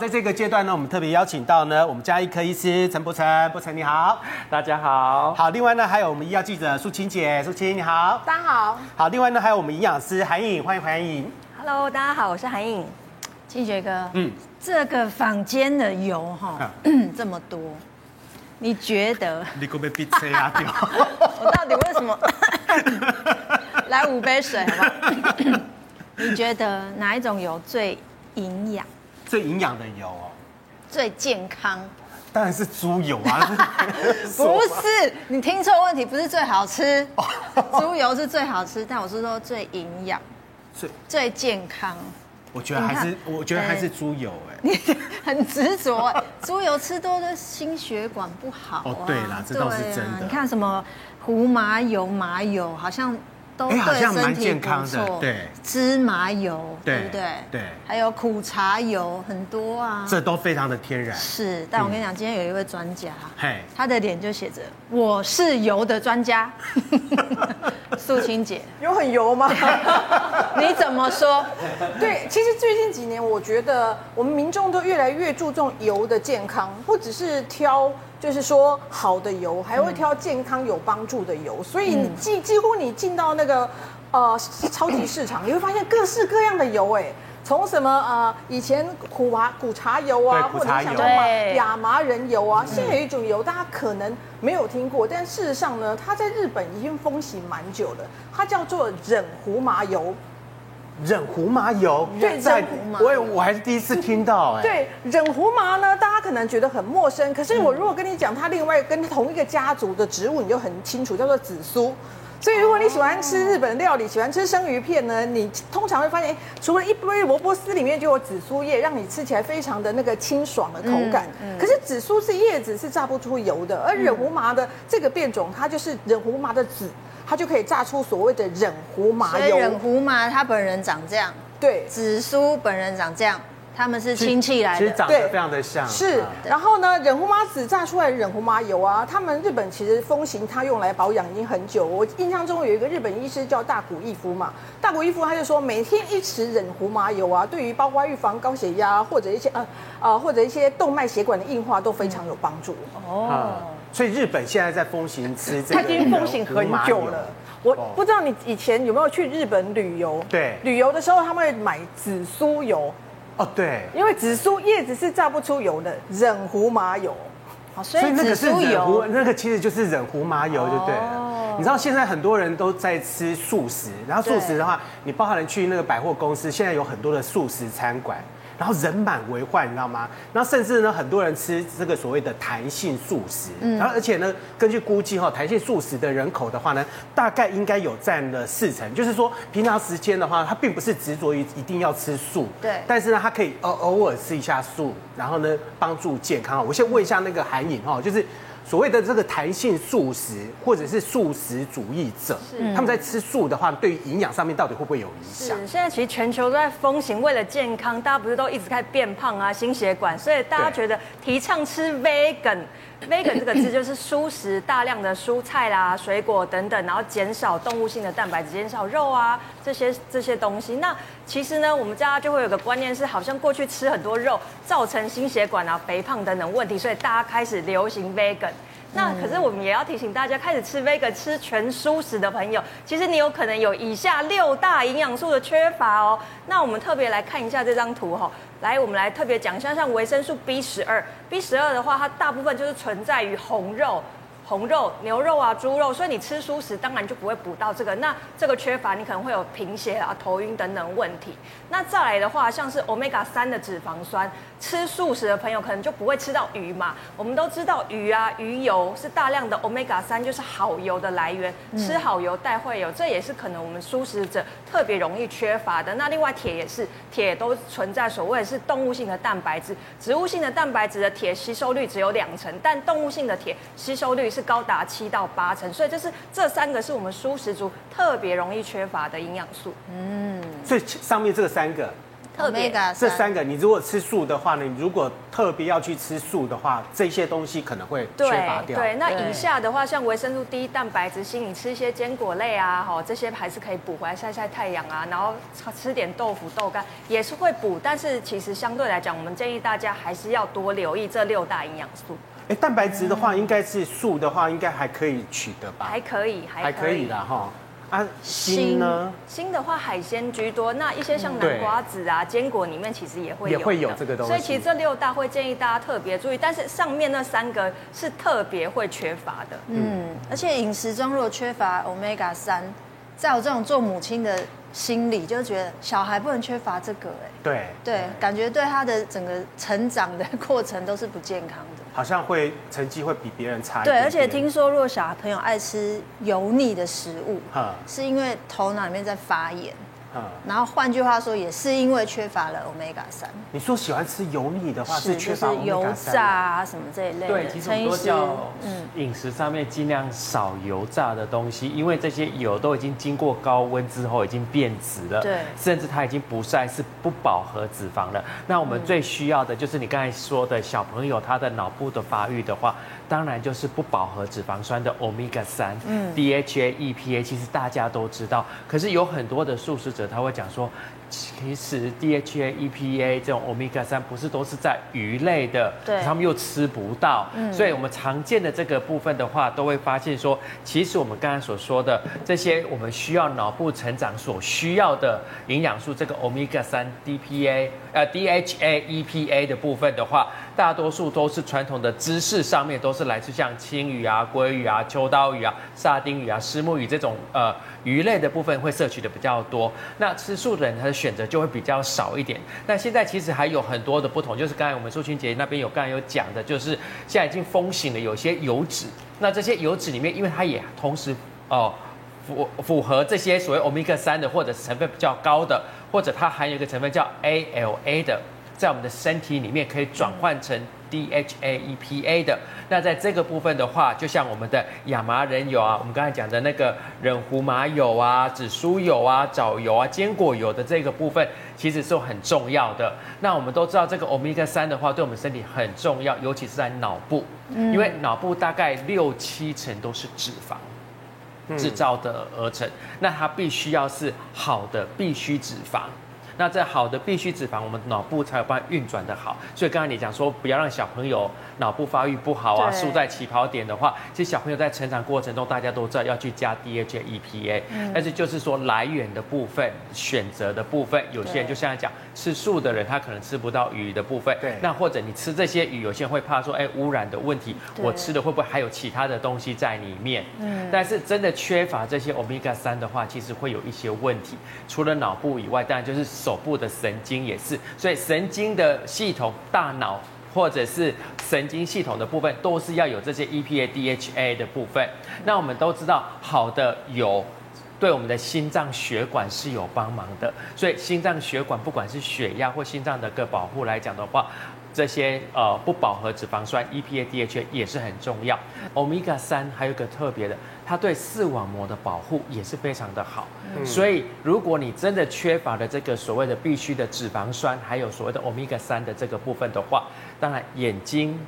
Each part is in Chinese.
在这个阶段呢，我们特别邀请到呢，我们家医科医师陈柏成，柏成你好，大家好。好，另外呢，还有我们医药记者苏青姐，苏青你好，大家好。好，另外呢，还有我们营养师韩颖，欢迎韩颖。Hello，大家好，我是韩颖。清学哥，嗯，这个坊间的油哈，这么多，你觉得？你可不可以闭嘴啊？我到底为什么？来五杯水好不好？你觉得哪一种油最营养？最营养的油哦，最健康？当然是猪油啊！不是，你听错问题，不是最好吃。猪油是最好吃，但我是说最营养、最最健康。我觉得还是，我觉得还是猪油哎。你很执着，猪油吃多的心血管不好。哦，对啦，这倒是真的。你看什么胡麻油、麻油，好像。哎，好像蛮健康的，对，芝麻油，对不对？对，还有苦茶油，很多啊，这都非常的天然。是，但我跟你讲，今天有一位专家，嘿，他的脸就写着“我是油的专家” 素清姐，有很油吗？你怎么说？对，其实最近几年，我觉得我们民众都越来越注重油的健康，不只是挑。就是说，好的油还会挑健康有帮助的油，所以你几几乎你进到那个呃超级市场，你会发现各式各样的油，哎，从什么呃以前苦麻苦茶油啊，或者想说亚麻仁油啊，现在有一种油大家可能没有听过，但事实上呢，它在日本已经风行蛮久了，它叫做忍胡麻油。忍胡麻油，对，忍胡麻，我我还是第一次听到哎。对，忍胡麻呢，大家可能觉得很陌生，可是我如果跟你讲，它另外跟同一个家族的植物，你就很清楚，叫做紫苏。所以如果你喜欢吃日本料理，喜欢吃生鱼片呢，你通常会发现，除了一杯萝卜丝里面就有紫苏叶，让你吃起来非常的那个清爽的口感。可是紫苏是叶子，是榨不出油的，而忍胡麻的这个变种，它就是忍胡麻的籽。它就可以榨出所谓的忍胡麻油。忍胡麻他本人长这样，对，紫苏本人长这样，他们是亲戚来的，其实长得非常的像。是，然后呢，忍胡麻籽榨出来的忍胡麻油啊，他们日本其实风行它用来保养已经很久。我印象中有一个日本医师叫大谷义夫嘛，大谷义夫他就说，每天一匙忍胡麻油啊，对于包括预防高血压或者一些呃呃或者一些动脉血管的硬化都非常有帮助。哦。所以日本现在在风行吃这个，它已经风行很久了。我不知道你以前有没有去日本旅游？对，旅游的时候他们会买紫苏油。哦，对，因为紫苏叶子是榨不出油的，忍胡麻油。所以那个是忍胡，那个其实就是忍胡麻油，就对了。你知道现在很多人都在吃素食，然后素食的话，你包含了去那个百货公司，现在有很多的素食餐馆。然后人满为患，你知道吗？然后甚至呢，很多人吃这个所谓的弹性素食，嗯，然后而且呢，根据估计哈，弹性素食的人口的话呢，大概应该有占了四成。就是说，平常时间的话，他并不是执着于一定要吃素，对，但是呢，他可以偶偶尔吃一下素，然后呢，帮助健康。我先问一下那个韩颖哈，就是。所谓的这个弹性素食或者是素食主义者，他们在吃素的话，对于营养上面到底会不会有影响？是，现在其实全球都在风行，为了健康，大家不是都一直在变胖啊、心血管，所以大家觉得提倡吃 vegan。vegan 这个字就是蔬食，大量的蔬菜啦、水果等等，然后减少动物性的蛋白质，减少肉啊这些这些东西。那其实呢，我们家就会有个观念是，好像过去吃很多肉，造成心血管啊、肥胖等等问题，所以大家开始流行 vegan。那可是我们也要提醒大家，开始吃 vegan 吃全蔬食的朋友，其实你有可能有以下六大营养素的缺乏哦。那我们特别来看一下这张图哈，来，我们来特别讲一下，像维生素 B 十二，B 十二的话，它大部分就是存在于红肉。红肉、牛肉啊、猪肉，所以你吃蔬食当然就不会补到这个。那这个缺乏，你可能会有贫血啊、头晕等等问题。那再来的话，像是 Omega 三的脂肪酸，吃素食的朋友可能就不会吃到鱼嘛。我们都知道鱼啊、鱼油是大量的 Omega 三，就是好油的来源。吃好油带会油，这也是可能我们素食者特别容易缺乏的。那另外铁也是，铁都存在所谓是动物性的蛋白质，植物性的蛋白质的铁吸收率只有两成，但动物性的铁吸收率是。高达七到八成，所以就是这三个是我们蔬食族特别容易缺乏的营养素。嗯，所以上面这个三个，特别这三个，你如果吃素的话呢，你如果特别要去吃素的话，这些东西可能会缺乏掉。对，那以下的话，像维生素 D、蛋白质、锌，你吃一些坚果类啊，哈，这些还是可以补回来，晒晒太阳啊，然后吃点豆腐、豆干也是会补。但是其实相对来讲，我们建议大家还是要多留意这六大营养素。哎，蛋白质的话，应该是素的话，应该还可以取得吧？还可以，还可以的哈。啊，锌呢？锌的话，海鲜居多。那一些像南瓜子啊、坚果里面，其实也会有，也会有这个东西。所以其实这六大会建议大家特别注意，但是上面那三个是特别会缺乏的。嗯，而且饮食中如果缺乏 Omega 三，在我这种做母亲的心里，就觉得小孩不能缺乏这个。哎，对对，感觉对他的整个成长的过程都是不健康的。好像会成绩会比别人差一点点。对，而且听说如果小朋友爱吃油腻的食物，哈是因为头脑里面在发炎。嗯，然后换句话说，也是因为缺乏了 Omega 三。你说喜欢吃油腻的话，是缺乏。油炸啊什么这一类的。对，其实都叫饮食上面尽量少油炸的东西，因为这些油都已经经过高温之后已经变质了，对，甚至它已经不再是不饱和脂肪了。那我们最需要的就是你刚才说的小朋友他的脑部的发育的话，当然就是不饱和脂肪酸的 Omega 三，嗯，DHA、EPA，其实大家都知道，可是有很多的素食者他会讲说，其实 DHA、EPA 这种 Omega 三不是都是在鱼类的，对，他们又吃不到，嗯，所以我们常见的这个部分的话，都会发现说，其实我们刚才所说的这些我们需要脑部成长所需要的营养素，这个 Omega 三 DPA 呃 DHA、EPA 的部分的话，大多数都是传统的知识上面都是来自像青鱼啊、鲑鱼啊、秋刀鱼啊、沙丁鱼啊、虱目鱼这种呃鱼类的部分会摄取的比较多。那吃素的人他的选择就会比较少一点。那现在其实还有很多的不同，就是刚才我们素卿姐那边有刚才有讲的，就是现在已经风行了有些油脂。那这些油脂里面，因为它也同时哦符符合这些所谓欧米伽三的，或者成分比较高的，或者它含有一个成分叫 ALA 的。在我们的身体里面可以转换成 DHA、EPA 的。那在这个部分的话，就像我们的亚麻仁油啊，我们刚才讲的那个忍胡麻油啊、紫苏油啊、藻油啊、坚果油的这个部分，其实是很重要的。那我们都知道，这个 Omega 三的话，对我们身体很重要，尤其是在脑部，因为脑部大概六七成都是脂肪制造的而成，那它必须要是好的必需脂肪。那这好的必需脂肪，我们脑部才有办法运转的好。所以刚才你讲说，不要让小朋友脑部发育不好啊，输在起跑点的话，其实小朋友在成长过程中，大家都知道要去加 DHA、EPA，但是就是说来源的部分、选择的部分，有些人就像讲吃素的人，他可能吃不到鱼的部分。对。那或者你吃这些鱼，有些人会怕说，哎，污染的问题，我吃的会不会还有其他的东西在里面？嗯。但是真的缺乏这些 Omega 三的话，其实会有一些问题。除了脑部以外，当然就是手部的神经也是，所以神经的系统、大脑或者是神经系统的部分，都是要有这些 EPA、DHA 的部分。那我们都知道，好的油对我们的心脏血管是有帮忙的，所以心脏血管不管是血压或心脏的个保护来讲的话，这些呃不饱和脂肪酸 EPA、DHA 也是很重要。Omega 三还有一个特别的。它对视网膜的保护也是非常的好，嗯、所以如果你真的缺乏了这个所谓的必需的脂肪酸，还有所谓的欧米伽三的这个部分的话，当然眼睛、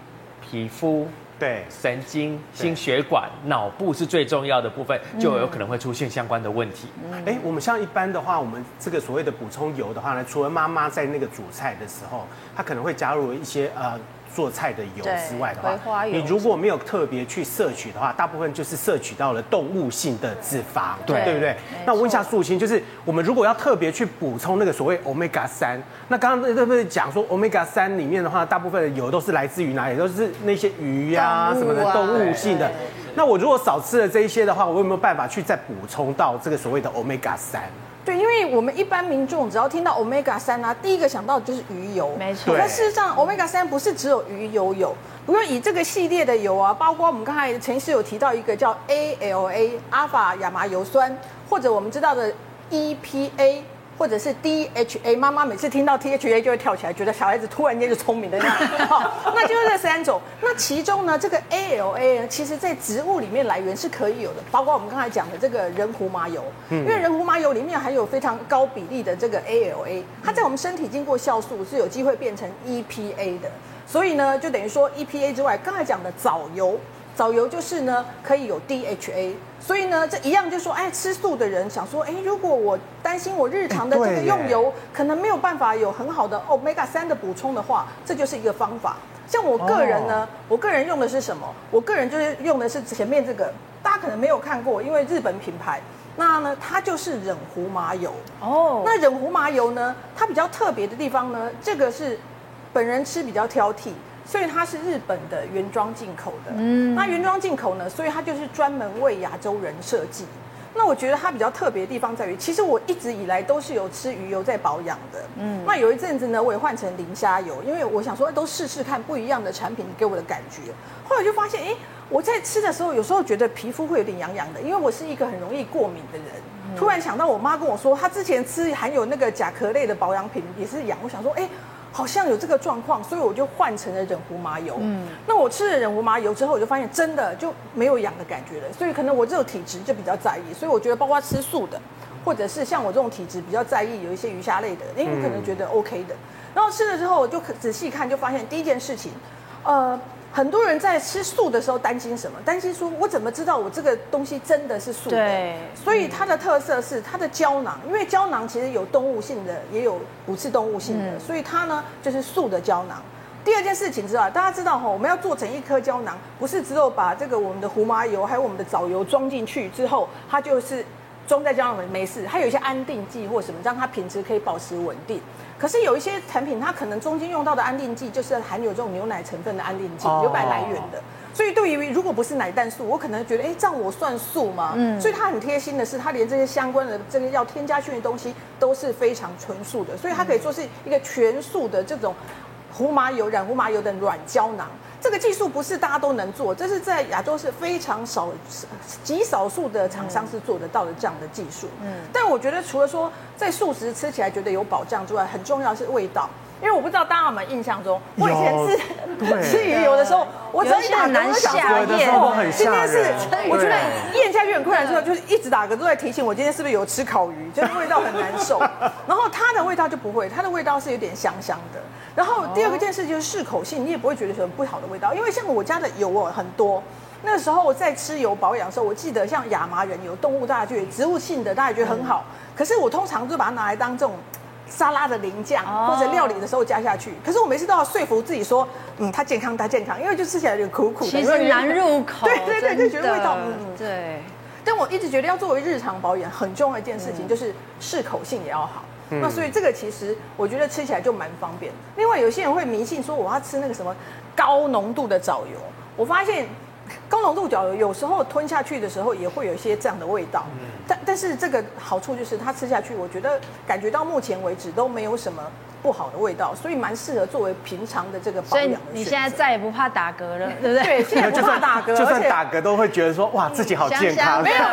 皮肤、对神经、心血管、脑部是最重要的部分，就有可能会出现相关的问题。哎、嗯，我们像一般的话，我们这个所谓的补充油的话呢，除了妈妈在那个煮菜的时候，她可能会加入一些呃。做菜的油之外的话，你如果没有特别去摄取的话，大部分就是摄取到了动物性的脂肪，对，对不对？那我问一下素心，就是我们如果要特别去补充那个所谓 Omega 三，那刚刚对不对讲说 Omega 三里面的话，大部分的油都是来自于哪里？都是那些鱼呀、啊、什么的动物性的。那我如果少吃了这一些的话，我有没有办法去再补充到这个所谓的 Omega 三？对，因为我们一般民众只要听到 Omega 三啊，第一个想到的就是鱼油，没错。但事实上，Omega 三不是只有鱼油有，不过以这个系列的油啊，包括我们刚才陈医师有提到一个叫 ALA 阿法亚麻油酸，或者我们知道的 EPA 或者是 DHA，妈妈每次听到 DHA 就会跳起来，觉得小孩子突然间就聪明的那样。好，那就是这三种。那其中呢，这个 ALA 呢，其实在植物里面来源是可以有的，包括我们刚才讲的这个人胡麻油，因为人胡麻油里面含有非常高比例的这个 ALA，它在我们身体经过酵素是有机会变成 EPA 的，所以呢，就等于说 EPA 之外，刚才讲的藻油。藻油就是呢，可以有 DHA，所以呢，这一样就是说，哎，吃素的人想说，哎，如果我担心我日常的这个用油可能没有办法有很好的 Omega 三的补充的话，这就是一个方法。像我个人呢，我个人用的是什么？我个人就是用的是前面这个，大家可能没有看过，因为日本品牌，那呢，它就是忍胡麻油。哦，那忍胡麻油呢，它比较特别的地方呢，这个是本人吃比较挑剔。所以它是日本的原装进口的，嗯，那原装进口呢，所以它就是专门为亚洲人设计。那我觉得它比较特别的地方在于，其实我一直以来都是有吃鱼油在保养的，嗯，那有一阵子呢，我也换成磷虾油，因为我想说都试试看不一样的产品给我的感觉。后来就发现，哎，我在吃的时候，有时候觉得皮肤会有点痒痒的，因为我是一个很容易过敏的人。突然想到我妈跟我说，她之前吃含有那个甲壳类的保养品也是痒，我想说，哎。好像有这个状况，所以我就换成了忍胡麻油。嗯，那我吃了忍胡麻油之后，我就发现真的就没有痒的感觉了。所以可能我这种体质就比较在意，所以我觉得包括吃素的，或者是像我这种体质比较在意有一些鱼虾类的，因为我可能觉得 OK 的。然后吃了之后，我就仔细看，就发现第一件事情，呃。很多人在吃素的时候担心什么？担心说，我怎么知道我这个东西真的是素的？对。所以它的特色是它的胶囊，因为胶囊其实有动物性的，也有不是动物性的，所以它呢就是素的胶囊。第二件事情知道，大家知道哈，我们要做成一颗胶囊，不是只有把这个我们的胡麻油还有我们的藻油装进去之后，它就是装在胶囊里没事，它有一些安定剂或什么，让它品质可以保持稳定。可是有一些产品，它可能中间用到的安定剂就是含有这种牛奶成分的安定剂，牛奶来源的。所以对于如果不是奶蛋素，我可能觉得，哎，这样我算素吗？嗯。所以它很贴心的是，它连这些相关的这个要添加去的东西都是非常纯素的，所以它可以说是一个全素的这种胡麻油、染胡麻油的软胶囊。这个技术不是大家都能做，这是在亚洲是非常少、极少数的厂商是做得到的这样的技术。嗯，但我觉得除了说在素食吃起来觉得有保障之外，很重要是味道。因为我不知道大家有没有印象中，我以前吃吃鱼有的时候，我只要一打嗝就想说咽。今天是我觉得咽下去很困难之后，就是一直打嗝都在提醒我今天是不是有吃烤鱼，就是味道很难受。然后它的味道就不会，它的味道是有点香香的。然后第二个件事就是适口性，你也不会觉得什么不好的味道，因为像我家的油哦很多。那个时候我在吃油保养的时候，我记得像亚麻仁油，动物大家觉得植物性的大家觉得很好，可是我通常就把它拿来当这种。沙拉的淋酱或者料理的时候加下去，可是我每次都要说服自己说，嗯，它健康，它健康，因为就吃起来有点苦苦的，其实难入口。对对对，就觉得味道，嗯，对。但我一直觉得要作为日常保养很重要一件事情，就是适口性也要好。那所以这个其实我觉得吃起来就蛮方便。另外有些人会迷信说我要吃那个什么高浓度的藻油，我发现。高浓度角油有时候吞下去的时候也会有一些这样的味道，但但是这个好处就是它吃下去，我觉得感觉到目前为止都没有什么不好的味道，所以蛮适合作为平常的这个保养。所以你现在再也不怕打嗝了，对不对？对，现在不怕打嗝，就算打嗝都会觉得说哇自己好健康。没有，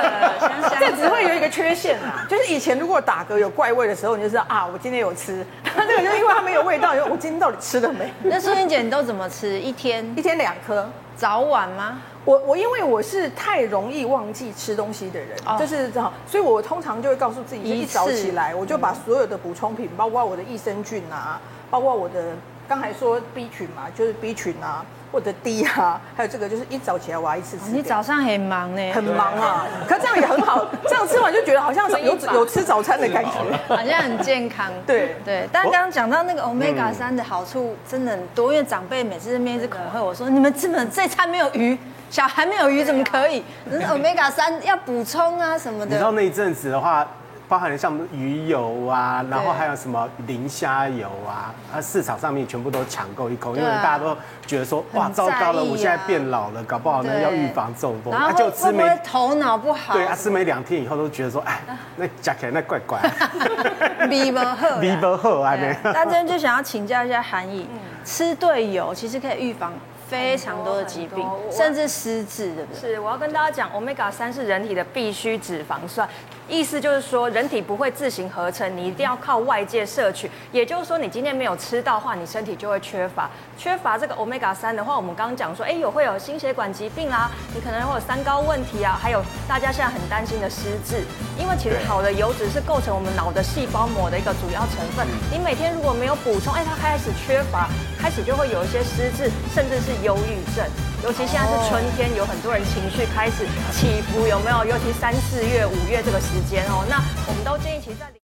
这只会有一个缺陷啊，就是以前如果打嗝有怪味的时候，你就知道啊，我今天有吃。这个就是因为它没有味道，因为我今天到底吃了没？那舒云姐你都怎么吃？一天一天两颗，早晚吗？我我因为我是太容易忘记吃东西的人，哦、就是这样，所以我通常就会告诉自己，一早起来我就把所有的补充品，包括我的益生菌啊，包括我的刚才说 B 群嘛，就是 B 群啊，或者 D 啊，还有这个就是一早起来我要一次吃。你早上很忙呢？很忙啊，可这样也很好，这样吃完就觉得好像有有吃早餐的感觉，好像很健康。对对，但刚刚讲到那个 Omega 三的好处真的很多，因为长辈每次在面一直恐吓我说，你们基本这餐没有鱼。小孩没有鱼怎么可以？那 Omega 三要补充啊什么的。你知道那一阵子的话，包含了像鱼油啊，然后还有什么磷虾油啊，啊市场上面全部都抢购一空，因为大家都觉得说哇糟糕了，我现在变老了，搞不好呢要预防中风，他就吃没头脑不好。对啊，吃没两天以后都觉得说哎，那加起来那怪怪。米不好，米不好还没。那今天就想要请教一下韩毅，吃对油其实可以预防。非常多的疾病，甚至失智，对不对？是，我要跟大家讲，Omega 三是人体的必需脂肪酸。意思就是说人体不会自行合成，你一定要靠外界摄取。也就是说，你今天没有吃到的话，你身体就会缺乏。缺乏这个 Omega 三的话，我们刚刚讲说，哎，有会有心血管疾病啦，你可能会有三高问题啊，还有大家现在很担心的失智。因为其实好的油脂是构成我们脑的细胞膜的一个主要成分。你每天如果没有补充，哎，它开始缺乏，开始就会有一些失智，甚至是忧郁症。尤其现在是春天，有很多人情绪开始起伏，有没有？尤其三四月、五月这个时间哦，那我们都建议其实在。